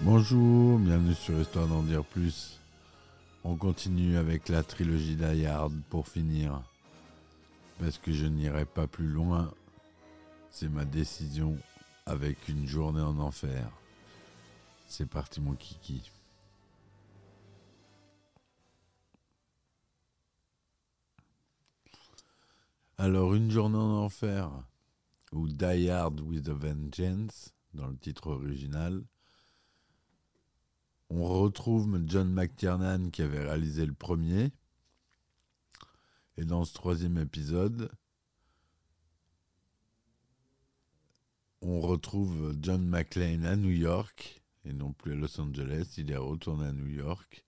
Bonjour, bienvenue sur Histoire d'en dire plus. On continue avec la trilogie d'Ayard pour finir. Parce que je n'irai pas plus loin. C'est ma décision avec une journée en enfer. C'est parti mon kiki. Alors, une journée en enfer, ou Die Hard with a Vengeance, dans le titre original. On retrouve John McTiernan qui avait réalisé le premier. Et dans ce troisième épisode, on retrouve John McClane à New York, et non plus à Los Angeles. Il est retourné à New York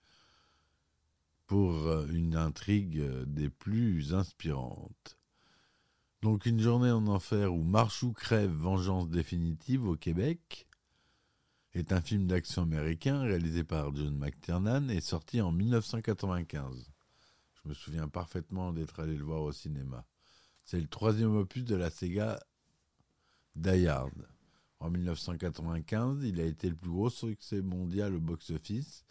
pour euh, une intrigue euh, des plus inspirantes. Donc une journée en enfer où Marche ou crève, vengeance définitive au Québec est un film d'action américain réalisé par John McTiernan et sorti en 1995. Je me souviens parfaitement d'être allé le voir au cinéma. C'est le troisième opus de la Sega Die Hard. En 1995, il a été le plus gros succès mondial au box-office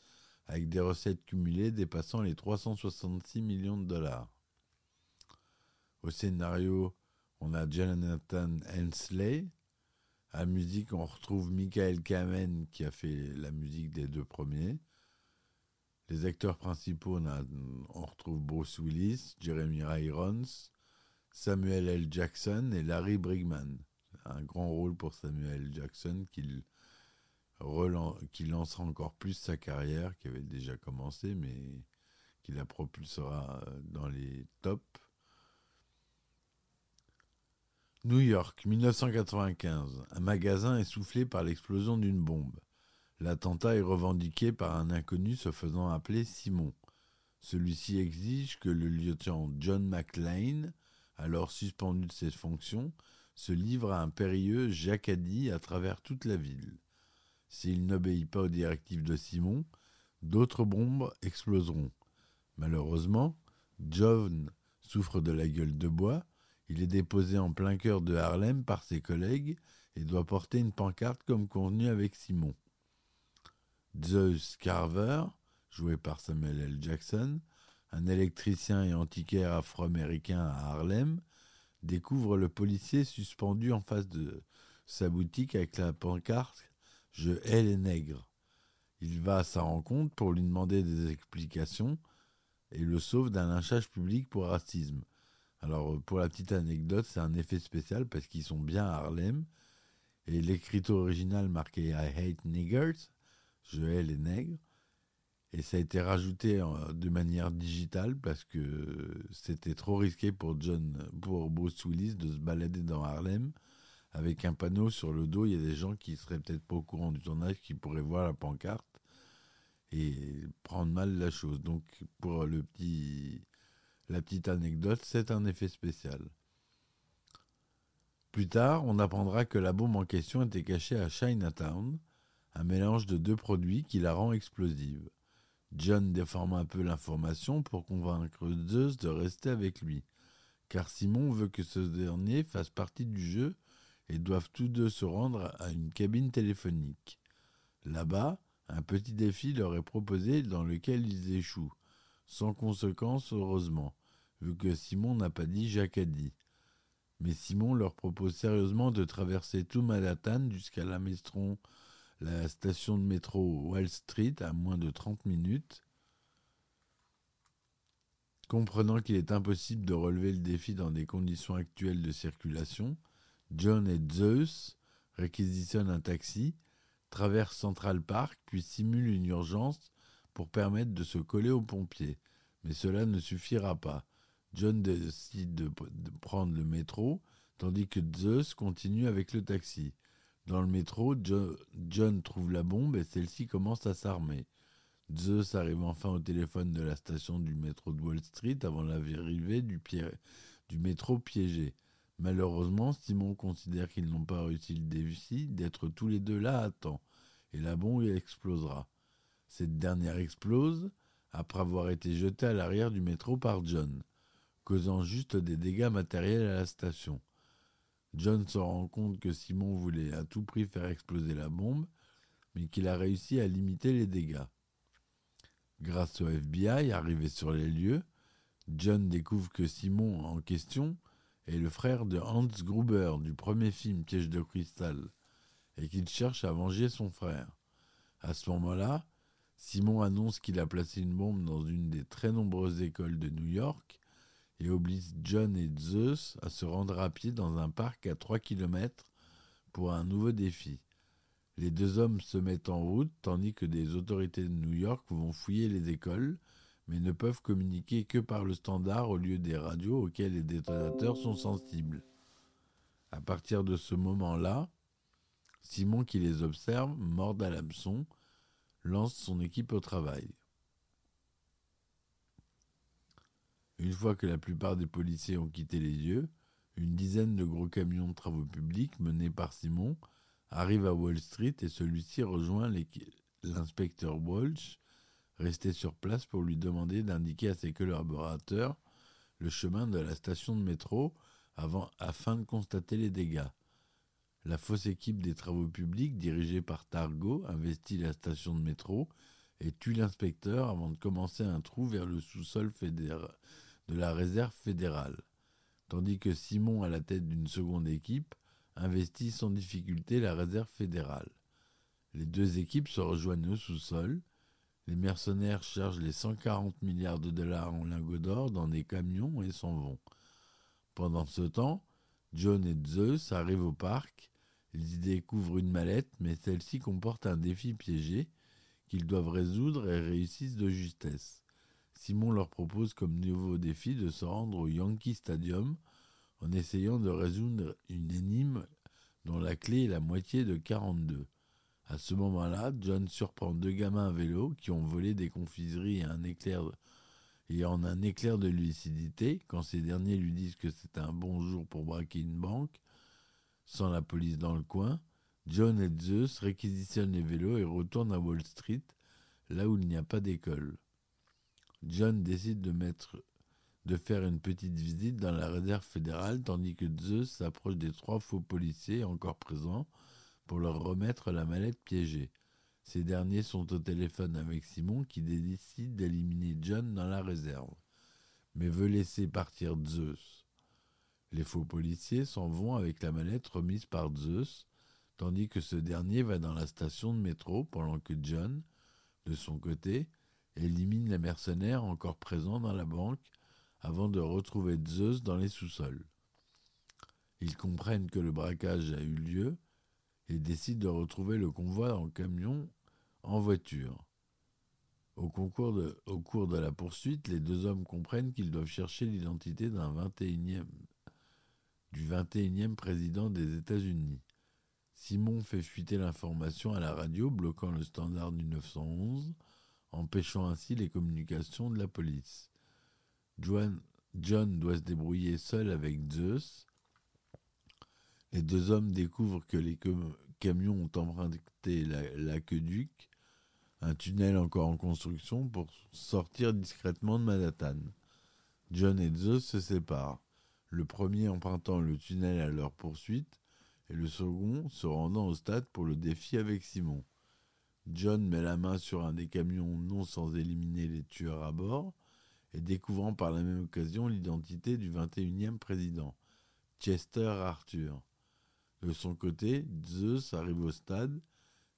avec des recettes cumulées dépassant les 366 millions de dollars. Au scénario, on a Jonathan Hensley. À musique, on retrouve Michael Kamen qui a fait la musique des deux premiers. Les acteurs principaux, on, retrouve Bruce Willis, Jeremy Irons, Samuel L. Jackson et Larry Brigman. Un grand rôle pour Samuel L. Jackson qui, qui lancera encore plus sa carrière, qui avait déjà commencé, mais qui la propulsera dans les tops. New York, 1995. Un magasin est soufflé par l'explosion d'une bombe. L'attentat est revendiqué par un inconnu se faisant appeler Simon. Celui-ci exige que le lieutenant John McLean, alors suspendu de ses fonctions, se livre à un périlleux jacadis à travers toute la ville. S'il n'obéit pas aux directives de Simon, d'autres bombes exploseront. Malheureusement, John souffre de la gueule de bois, il est déposé en plein cœur de Harlem par ses collègues et doit porter une pancarte comme convenu avec Simon. Zeus Carver, joué par Samuel L. Jackson, un électricien et antiquaire afro-américain à Harlem, découvre le policier suspendu en face de sa boutique avec la pancarte Je hais les nègres. Il va à sa rencontre pour lui demander des explications et le sauve d'un lynchage public pour racisme. Alors, euh, pour la petite anecdote, c'est un effet spécial parce qu'ils sont bien à Harlem. Et l'écriture originale marqué I hate niggers, je hais les nègres. Et ça a été rajouté euh, de manière digitale parce que c'était trop risqué pour John, pour Bruce Willis de se balader dans Harlem avec un panneau sur le dos. Il y a des gens qui seraient peut-être pas au courant du tournage qui pourraient voir la pancarte et prendre mal la chose. Donc, pour le petit, la petite anecdote, c'est un effet spécial. Plus tard, on apprendra que la bombe en question était cachée à Chinatown, un mélange de deux produits qui la rend explosive. John déforme un peu l'information pour convaincre Zeus de rester avec lui, car Simon veut que ce dernier fasse partie du jeu et doivent tous deux se rendre à une cabine téléphonique. Là-bas, un petit défi leur est proposé dans lequel ils échouent, sans conséquence heureusement, vu que Simon n'a pas dit Jacques a dit. Mais Simon leur propose sérieusement de traverser tout Manhattan jusqu'à la, la station de métro Wall Street à moins de 30 minutes. Comprenant qu'il est impossible de relever le défi dans des conditions actuelles de circulation, John et Zeus réquisitionne un taxi, traverse Central Park, puis simule une urgence pour permettre de se coller aux pompiers. Mais cela ne suffira pas. John décide de, prendre le métro, tandis que Zeus continue avec le taxi. Dans le métro, Jo- John trouve la bombe et celle-ci commence à s'armer. Zeus arrive enfin au téléphone de la station du métro de Wall Street avant l'arrivée du, du métro piégé. Malheureusement, Simon considère qu'ils n'ont pas réussi le défi d'être tous les deux là à temps, et la bombe explosera. Cette dernière explose après avoir été jetée à l'arrière du métro par John, causant juste des dégâts matériels à la station. John se rend compte que Simon voulait à tout prix faire exploser la bombe, mais qu'il a réussi à limiter les dégâts. Grâce au FBI arrivé sur les lieux, John découvre que Simon en question est le frère de Hans Gruber du premier film Piège de cristal et qu'il cherche à venger son frère. À ce moment-là, Simon annonce qu'il a placé une bombe dans une des très nombreuses écoles de New York et oblige John et Zeus à se rendre à pied dans un parc à 3 km pour un nouveau défi. Les deux hommes se mettent en route tandis que des autorités de New York vont fouiller les écoles, mais ne peuvent communiquer que par le standard au lieu des radios auxquelles les détonateurs sont sensibles. À partir de ce moment-là, Simon, qui les observe, mord à l'hameçon, lance son équipe au travail. Une fois que la plupart des policiers ont quitté les lieux, une dizaine de gros camions de travaux publics menés par Simon arrivent à Wall Street et celui-ci rejoint l'inspecteur Walsh, resté sur place pour lui demander d'indiquer à ses collaborateurs le chemin de la station de métro afin de constater les dégâts. La fausse équipe des travaux publics, dirigée par Targo, investit la station de métro et tue l'inspecteur avant de commencer un trou vers le sous-sol fédéral de la réserve fédérale, tandis que Simon, à la tête d'une seconde équipe, investit sans difficulté la réserve fédérale. Les deux équipes se rejoignent au sous-sol. Les mercenaires chargent les 140 milliards de dollars en lingots d'or dans des camions et s'en vont. Pendant ce temps, John et Zeus arrivent au parc. Ils y découvrent une mallette, mais celle-ci comporte un défi piégé qu'ils doivent résoudre et réussissent de justesse. Simon leur propose comme nouveau défi de se rendre au Yankee Stadium en essayant de résoudre une énigme dont la clé est la moitié de 42. À ce moment-là, John surprend deux gamins à vélo qui ont volé des confiseries et, et en un éclair de lucidité, quand ces derniers lui disent que c'est un bon jour pour braquer une banque, sans la police dans le coin, John et Zeus réquisitionnent les vélos et retournent à Wall Street, là où il n'y a pas d'école. John décide de, faire une petite visite dans la réserve fédérale, tandis que Zeus s'approche des trois faux policiers encore présents pour leur remettre la mallette piégée. Ces derniers sont au téléphone avec Simon qui décide d'éliminer John dans la réserve, mais veut laisser partir Zeus. Les faux policiers s'en vont avec la mallette remise par Zeus, tandis que ce dernier va dans la station de métro pendant que John, de son côté, élimine les mercenaires encore présents dans la banque avant de retrouver Zeus dans les sous-sols. Ils comprennent que le braquage a eu lieu et décident de retrouver le convoi en camion en voiture. Au, cours de la poursuite, les deux hommes comprennent qu'ils doivent chercher l'identité d'un 21e, du 21e président des États-Unis. Simon fait fuiter l'information à la radio, bloquant le standard du 911, empêchant ainsi les communications de la police. John, doit se débrouiller seul avec Zeus. Les deux hommes découvrent que les camions ont emprunté l'aqueduc, un tunnel encore en construction, pour sortir discrètement de Manhattan. John et Zeus se séparent, le premier empruntant le tunnel à leur poursuite et le second se rendant au stade pour le défi avec Simon. John met la main sur un des camions non sans éliminer les tueurs à bord et découvrant par la même occasion l'identité du 21e président, Chester Arthur. De son côté, Zeus arrive au stade,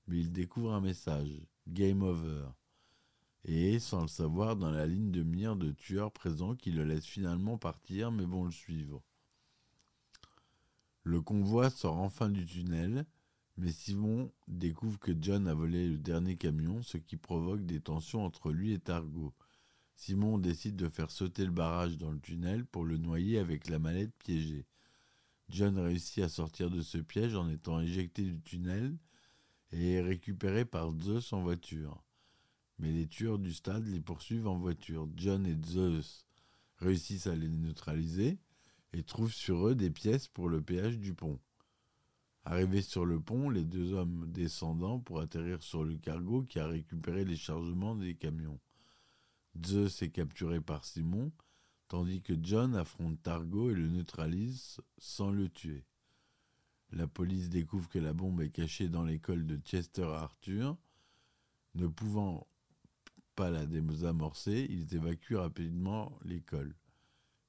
mais il découvre un message, Game Over, et sans le savoir, dans la ligne de mire de tueurs présents qui le laissent finalement partir mais vont le suivre. Le convoi sort enfin du tunnel, Mais Simon découvre que John a volé le dernier camion, ce qui provoque des tensions entre lui et Targo. Simon décide de faire sauter le barrage dans le tunnel pour le noyer avec la mallette piégée. John réussit à sortir de ce piège en étant éjecté du tunnel et est récupéré par Zeus en voiture. Mais les tueurs du stade les poursuivent en voiture. John et Zeus réussissent à les neutraliser et trouvent sur eux des pièces pour le péage du pont. Arrivés sur le pont, les deux hommes descendant pour atterrir sur le cargo qui a récupéré les chargements des camions. Zeus est capturé par Simon, tandis que John affronte Targo et le neutralise sans le tuer. La police découvre que la bombe est cachée dans l'école de Chester Arthur. Ne pouvant pas la désamorcer, ils évacuent rapidement l'école.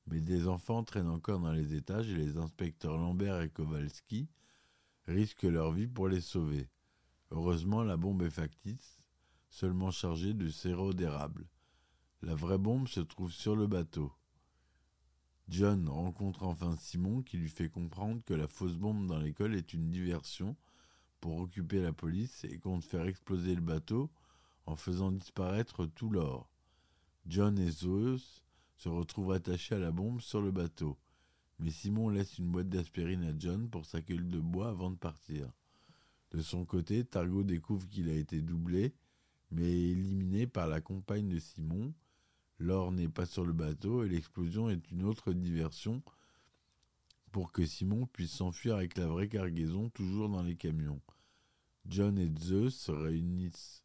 Mais des enfants traînent encore dans les étages et les inspecteurs Lambert et Kowalski risquent leur vie pour les sauver. Heureusement, la bombe est factice, seulement chargée de sirop d'érable. La vraie bombe se trouve sur le bateau. John rencontre enfin Simon qui lui fait comprendre que la fausse bombe dans l'école est une diversion pour occuper la police et compte faire exploser le bateau en faisant disparaître tout l'or. John et Zeus se retrouvent attachés à la bombe sur le bateau, mais Simon laisse une boîte d'aspirine à John pour sa queue de bois avant de partir. De son côté, Targo découvre qu'il a été doublé, mais éliminé par la compagne de Simon, L'or n'est pas sur le bateau et l'explosion est une autre diversion pour que Simon puisse s'enfuir avec la vraie cargaison toujours dans les camions. John et Zeus se réunissent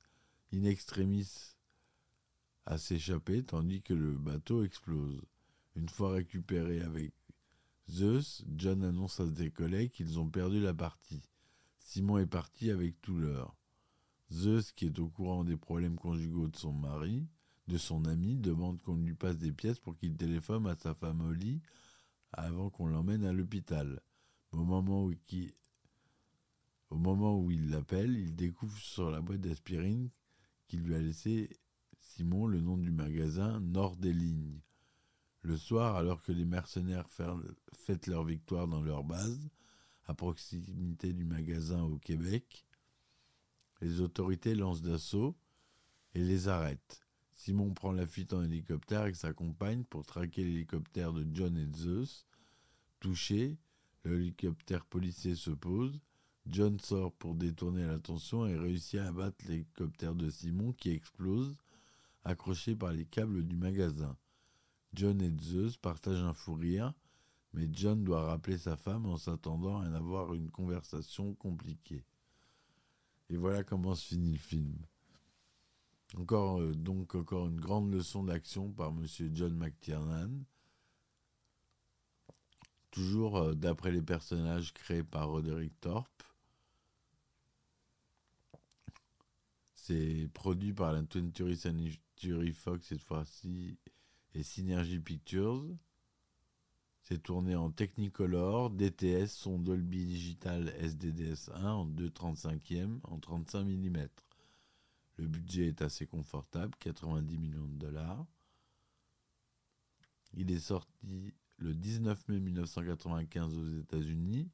in extremis à s'échapper tandis que le bateau explose. Une fois récupéré avec Zeus, John annonce à ses collègues qu'ils ont perdu la partie. Simon est parti avec tout l'or. Zeus, qui est au courant des problèmes conjugaux de son mari, de son ami demande qu'on lui passe des pièces pour qu'il téléphone à sa femme au lit avant qu'on l'emmène à l'hôpital. Au moment où il, au moment où il l'appelle, il découvre sur la boîte d'aspirine qu'il lui a laissé Simon le nom du magasin Nord des Lignes. Le soir, alors que les mercenaires fêtent leur victoire dans leur base, à proximité du magasin au Québec, les autorités lancent d'assaut et les arrêtent. Simon prend la fuite en hélicoptère avec sa compagne pour traquer l'hélicoptère de John et Zeus. Touché, l'hélicoptère policier se pose. John sort pour détourner l'attention et réussit à abattre l'hélicoptère de Simon qui explose, accroché par les câbles du magasin. John et Zeus partagent un fou rire, mais John doit rappeler sa femme en s'attendant à avoir une conversation compliquée. Et voilà comment se finit le film. Encore, euh, donc, encore une grande leçon d'action par M. John McTiernan. Toujours euh, d'après les personnages créés par Roderick Thorpe. C'est produit par la 20th Century Fox cette fois-ci et Synergy Pictures. C'est tourné en Technicolor, DTS, son Dolby Digital SDDS1 en 2,35e en 35 mm. Le budget est assez confortable, 90 millions de dollars. Il est sorti le 19 mai 1995 aux États-Unis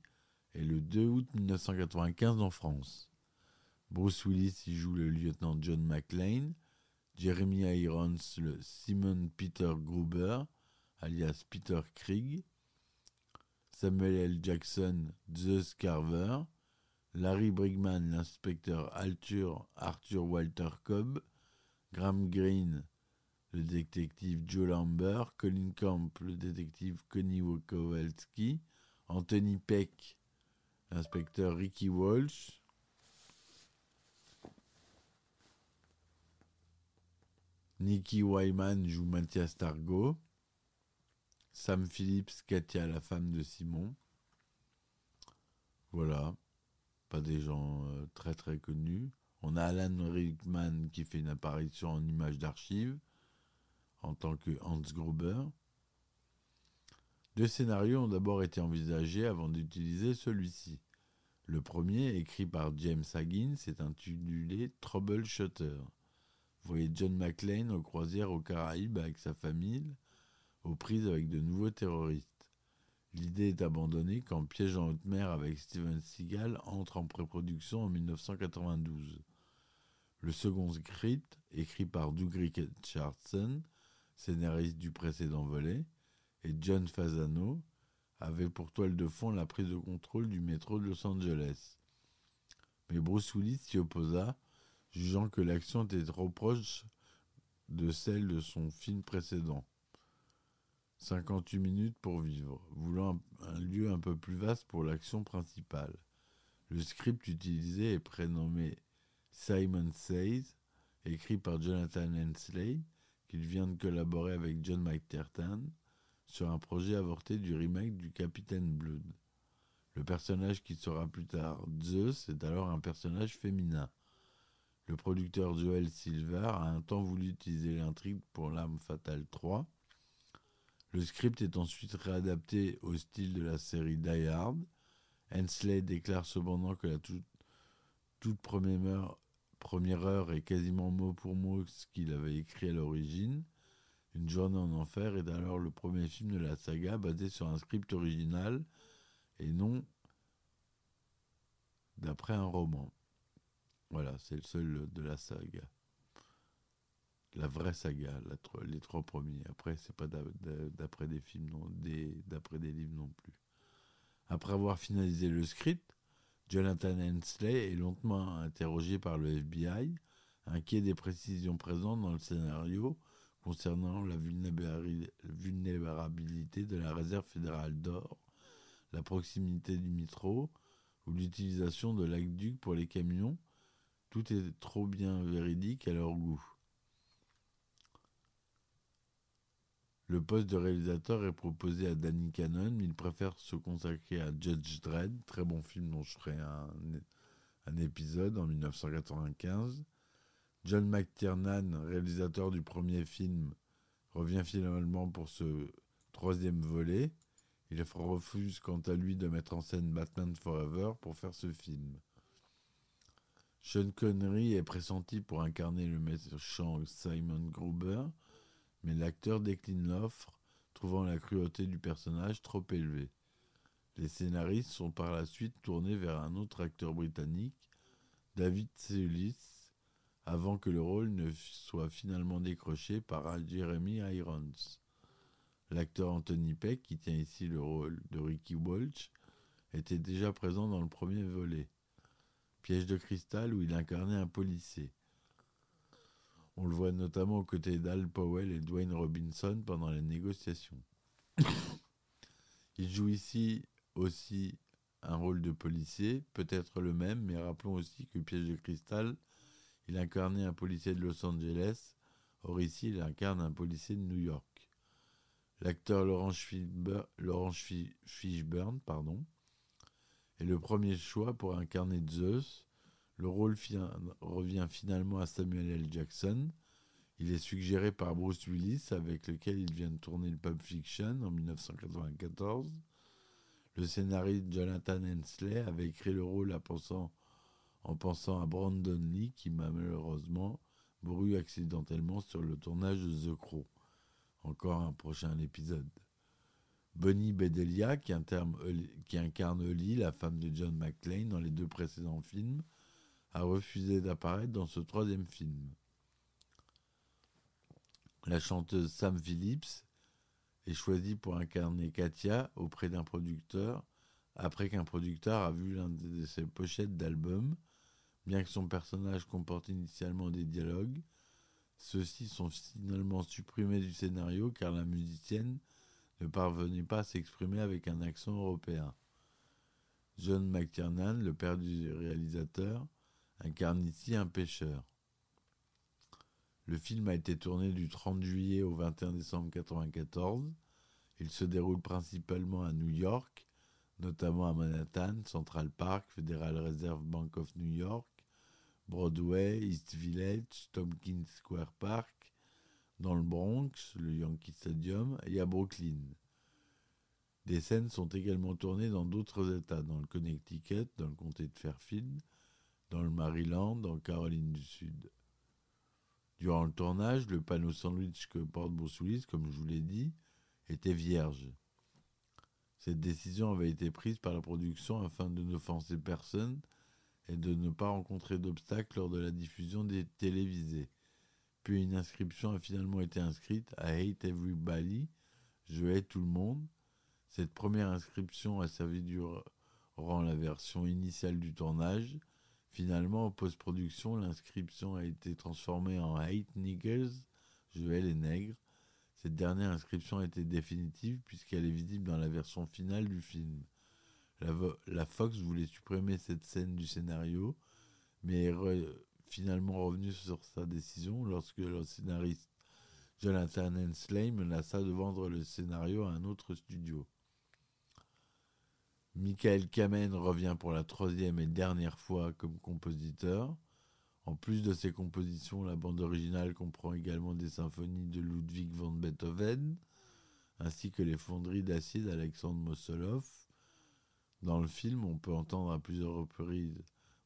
et le 2 août 1995 en France. Bruce Willis y joue le lieutenant John McClane, Jeremy Irons le Simon Peter Gruber, alias Peter Krieg, Samuel L. Jackson, Zeus Carver, Larry Brigman, l'inspecteur Arthur, Arthur Walter Cobb, Graham Greene, le détective Joe Lambert, Colin Camp, le détective Connie Kowalski, Anthony Peck, l'inspecteur Ricky Walsh, Nicky Wyman joue Mathias Targo, Sam Phillips, Katia, la femme de Simon. Voilà pas des gens euh, très très connus. On a Alan Rickman qui fait une apparition en image d'archives en tant que Hans Gruber. Deux scénarios ont d'abord été envisagés avant d'utiliser celui-ci. Le premier, écrit par James Haggins, est intitulé Troubleshooter. Vous voyez John McClane aux croisières aux Caraïbes avec sa famille, aux prises avec de nouveaux terroristes. L'idée est abandonnée quand Piège en haute mer avec Steven Seagal entre en pré-production en 1992. Le second script, écrit par Doug Richardson, scénariste du précédent volet, et John Fasano, avait pour toile de fond la prise de contrôle du métro de Los Angeles. Mais Bruce Willis s'y opposa, jugeant que l'action était trop proche de celle de son film précédent. 58 minutes pour vivre, voulant un, lieu un peu plus vaste pour l'action principale. Le script utilisé est prénommé Simon Says, écrit par Jonathan Hensley, qu'il vient de collaborer avec John McTiernan sur un projet avorté du remake du Capitaine Blood. Le personnage qui sera plus tard Zeus est alors un personnage féminin. Le producteur Joel Silver a un temps voulu utiliser l'intrigue pour L'Arme Fatale 3. Le script est ensuite réadapté au style de la série Die Hard. Hensley déclare cependant que la toute, première, heure, première heure est quasiment mot pour mot ce qu'il avait écrit à l'origine. Une journée en enfer est alors le premier film de la saga basé sur un script original et non d'après un roman. Voilà, c'est le seul de la saga. La vraie saga, les trois premiers. Après, c'est pas d'après des films, d'après des livres non plus. Après avoir finalisé le script, Jonathan Hensley est lentement interrogé par le FBI, inquiet des précisions présentes dans le scénario concernant la vulnérabilité de la réserve fédérale d'or, la proximité du métro ou l'utilisation de l'aqueduc pour les camions tout est trop bien véridique à leur goût. Le poste de réalisateur est proposé à Danny Cannon, mais il préfère se consacrer à Judge Dredd, très bon film dont je ferai un, épisode en 1995. John McTiernan, réalisateur du premier film, revient finalement pour ce troisième volet. Il refuse quant à lui de mettre en scène Batman Forever pour faire ce film. Sean Connery est pressenti pour incarner le méchant Simon Gruber, mais l'acteur décline l'offre, trouvant la cruauté du personnage trop élevée. Les scénaristes sont par la suite tournés vers un autre acteur britannique, David Seulis, avant que le rôle ne soit finalement décroché par Jeremy Irons. L'acteur Anthony Peck, qui tient ici le rôle de Ricky Walsh, était déjà présent dans le premier volet. Piège de cristal où il incarnait un policier. On le voit notamment aux côtés d'Al Powell et Dwayne Robinson pendant les négociations. il joue ici aussi un rôle de policier, peut-être le même, mais rappelons aussi que Piège de cristal, il incarnait un policier de Los Angeles, or ici il incarne un policier de New York. L'acteur Laurence Fishburne, pardon, est le premier choix pour incarner Zeus. Le rôle revient finalement à Samuel L. Jackson. Il est suggéré par Bruce Willis, avec lequel il vient de tourner le Pulp Fiction en 1994. Le scénariste Jonathan Hensley avait écrit le rôle en pensant à Brandon Lee, qui m'a malheureusement mouru accidentellement sur le tournage de The Crow. Encore un prochain épisode. Bonnie Bedelia, qui, incarne Holly, la femme de John McClane dans les deux précédents films, a refusé d'apparaître dans ce troisième film. La chanteuse Sam Phillips est choisie pour incarner Katia auprès d'un producteur, après qu'un producteur a vu l'un de ses pochettes d'album. Bien que son personnage comporte initialement des dialogues, ceux-ci sont finalement supprimés du scénario car la musicienne ne parvenait pas à s'exprimer avec un accent européen. John McTiernan, le père du réalisateur, incarne ici un pêcheur? Le film a été tourné du 30 juillet au 21 décembre 1994. Il se déroule principalement à New York, notamment à Manhattan, Central Park, Federal Reserve Bank of New York, Broadway, East Village, Tompkins Square Park, dans le Bronx, le Yankee Stadium, et à Brooklyn. Des scènes sont également tournées dans d'autres États, dans le Connecticut, dans le comté de Fairfield, dans le Maryland, en Caroline du Sud. Durant le tournage, le panneau sandwich que porte Bruce comme je vous l'ai dit, était vierge. Cette décision avait été prise par la production afin de n'offenser personne et de ne pas rencontrer d'obstacles lors de la diffusion des télévisés. Puis une inscription a finalement été inscrite à Hate Everybody, je hais tout le monde. Cette première inscription a servi durant la version initiale du tournage. Finalement, en post-production, l'inscription a été transformée en Hate Niggers, je hais les nègres. Cette dernière inscription été définitive puisqu'elle est visible dans la version finale du film. La, Fox voulait supprimer cette scène du scénario, mais est finalement revenu sur sa décision lorsque le scénariste Jonathan Hensley menaça de vendre le scénario à un autre studio. Michael Kamen revient pour la troisième et dernière fois comme compositeur. En plus de ses compositions, la bande originale comprend également des symphonies de Ludwig van Beethoven, ainsi que les fonderies d'acier d'Alexandre Mosolov. Dans le film, on peut entendre à plusieurs reprises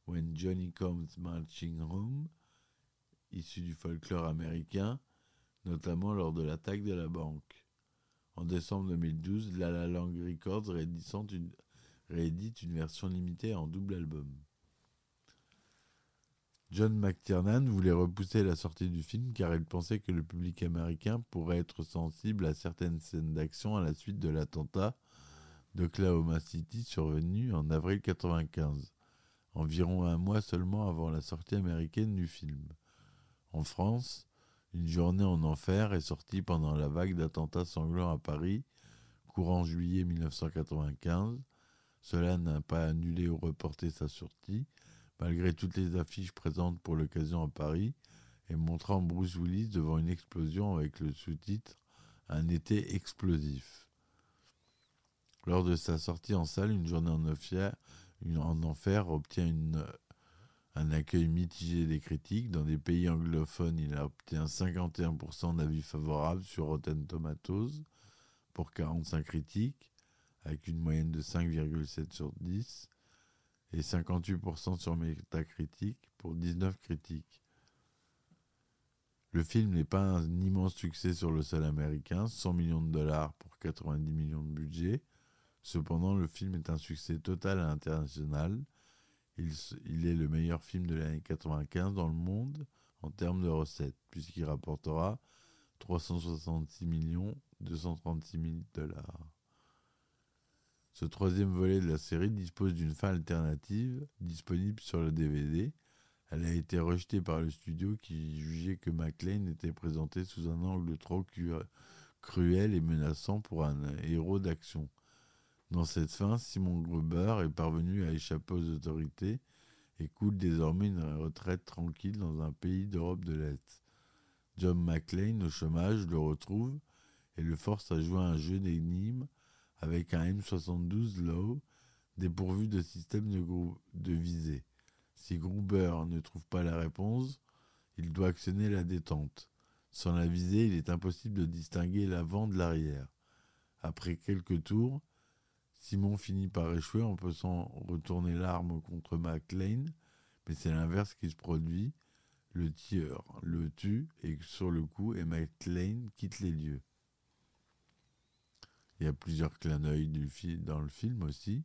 When Johnny Comes Marching Home, issu du folklore américain, notamment lors de l'attaque de la banque. En décembre 2012, La La Records réédite une version limitée en double album. John McTiernan voulait repousser la sortie du film car il pensait que le public américain pourrait être sensible à certaines scènes d'action à la suite de l'attentat d'Oklahoma City survenu en avril 1995, environ un mois seulement avant la sortie américaine du film. En France, Une journée en enfer est sortie pendant la vague d'attentats sanglants à Paris, courant juillet 1995. Cela n'a pas annulé ou reporté sa sortie, malgré toutes les affiches présentes pour l'occasion à Paris, et montrant Bruce Willis devant une explosion avec le sous-titre Un été explosif. Lors de sa sortie en salle, une journée en enfer, en enfer obtient un accueil mitigé des critiques. Dans des pays anglophones, il a obtenu 51% d'avis favorables sur Rotten Tomatoes pour 45 critiques, avec une moyenne de 5,7 sur 10 et 58% sur Metacritic pour 19 critiques. Le film n'est pas un immense succès sur le sol américain, 100 millions de dollars pour 90 millions de budget. Cependant, le film est un succès total à l'international. Il, est le meilleur film de l'année 95 dans le monde en termes de recettes, puisqu'il rapportera 366 millions 236 000 dollars. Ce troisième volet de la série dispose d'une fin alternative disponible sur le DVD. Elle a été rejetée par le studio qui jugeait que McLean était présenté sous un angle trop cruel et menaçant pour un héros d'action. Dans cette fin, Simon Gruber est parvenu à échapper aux autorités et coule désormais une retraite tranquille dans un pays d'Europe de l'Est. John McLean, au chômage, le retrouve et le force à jouer un jeu d'énigmes avec un M72 low dépourvu de système de, de visée. Si Gruber ne trouve pas la réponse, il doit actionner la détente. Sans la visée, il est impossible de distinguer l'avant de l'arrière. Après quelques tours, Simon finit par échouer en pesant retourner l'arme contre McLean, mais c'est l'inverse qui se produit. Le tireur le tue et sur le coup, et McLean quitte les lieux. Il y a plusieurs clins d'œil dans le film aussi.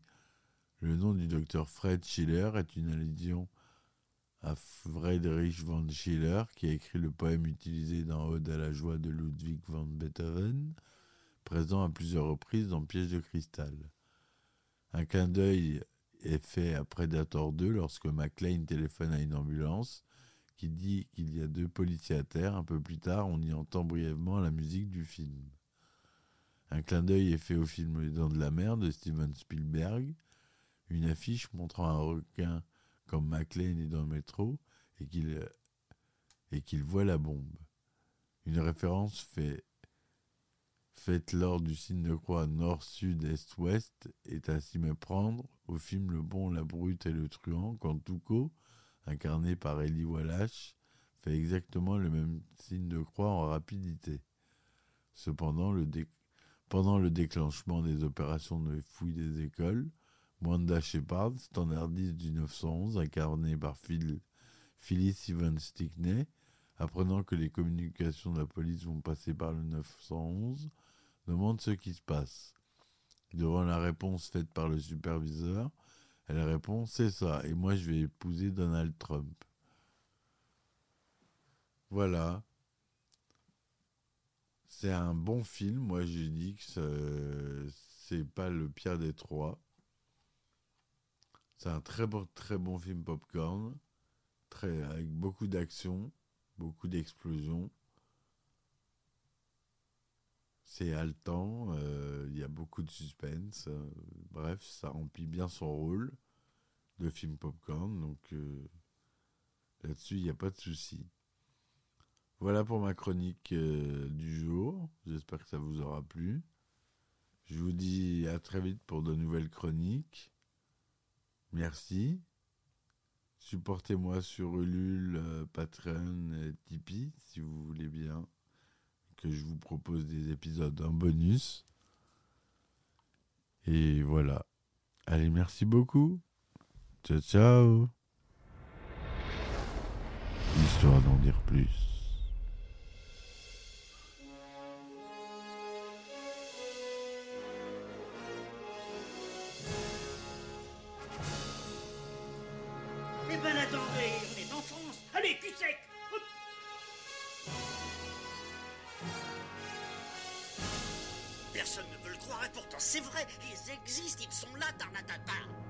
Le nom du docteur Fred Schiller est une allusion à Friedrich von Schiller, qui a écrit le poème utilisé dans Ode à la joie de Ludwig van Beethoven, présent à plusieurs reprises dans Piège de cristal. Un clin d'œil est fait à Predator 2 lorsque McLean téléphone à une ambulance qui dit qu'il y a deux policiers à terre. Un peu plus tard, on y entend brièvement la musique du film. Un clin d'œil est fait au film Les Dents de la Mer de Steven Spielberg. Une affiche montrant un requin comme McLean est dans le métro et qu'il et qu'il voit la bombe. Une référence fait, faite lors du signe de croix nord-sud-est-ouest est à s'y méprendre au film Le Bon, la Brute et le Truand quand Tuco, incarné par Eli Wallach, fait exactement le même signe de croix en rapidité. Cependant, le, pendant le déclenchement des opérations de fouille des écoles, Wanda Shepard, standardiste du 911, incarné par Phil, Phyllis Evans Stickney, apprenant que les communications de la police vont passer par le 911, demande ce qui se passe. devant la réponse faite par le superviseur, elle répond c'est ça, et moi je vais épouser Donald Trump. Voilà. C'est un bon film. Moi, j'ai dit que c'est pas le pire des trois. C'est un très bon, film popcorn, avec beaucoup d'action, beaucoup d'explosions. C'est haletant, euh, il y a beaucoup de suspense. Euh, bref, ça remplit bien son rôle de film popcorn, donc euh, là-dessus, il n'y a pas de souci. Voilà pour ma chronique du jour. J'espère que ça vous aura plu. Je vous dis à très vite pour de nouvelles chroniques. Merci. Supportez-moi sur Ulule, Patreon et Tipeee si vous voulez bien je vous propose des épisodes en bonus. Et voilà. Allez, merci beaucoup. Ciao, ciao. Histoire d'en dire plus. C'est vrai, ils existent, ils sont là, Tarnatata.